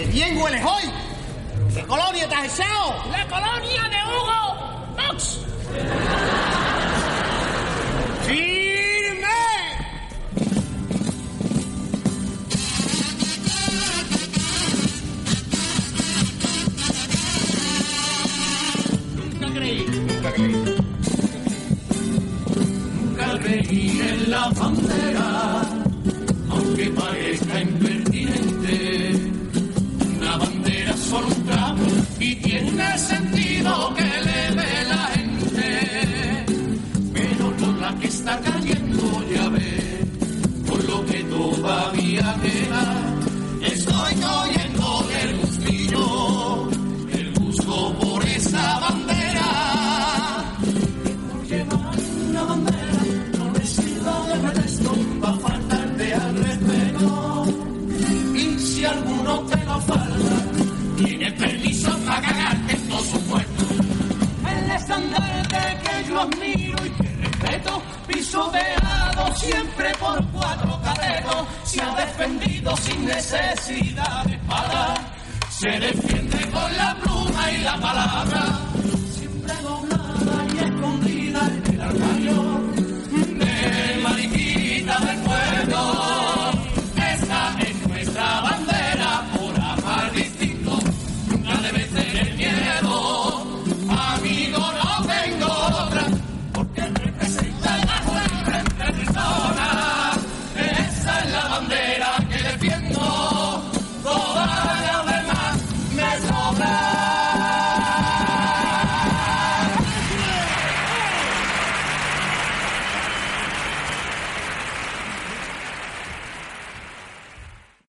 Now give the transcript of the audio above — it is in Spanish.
¡Qué bien hueles hoy! ¿Qué colonia te has echado? ¡La colonia de Hugo Box! ¡Firme! Nunca creí. Nunca creí. Nunca creí en la bandera, aunque parezca estoy oyendo el gustillo, el gusto por esa bandera. Llevar una bandera no le sirva de pretexto va a faltarte al respeto. Y si alguno te lo falta tiene permiso para cagarte en todo su puesto el estandarte que yo admiro y que respeto pisoteado siempre por se ha defendido sin necesidad de espada se defiende con la pluma y la palabra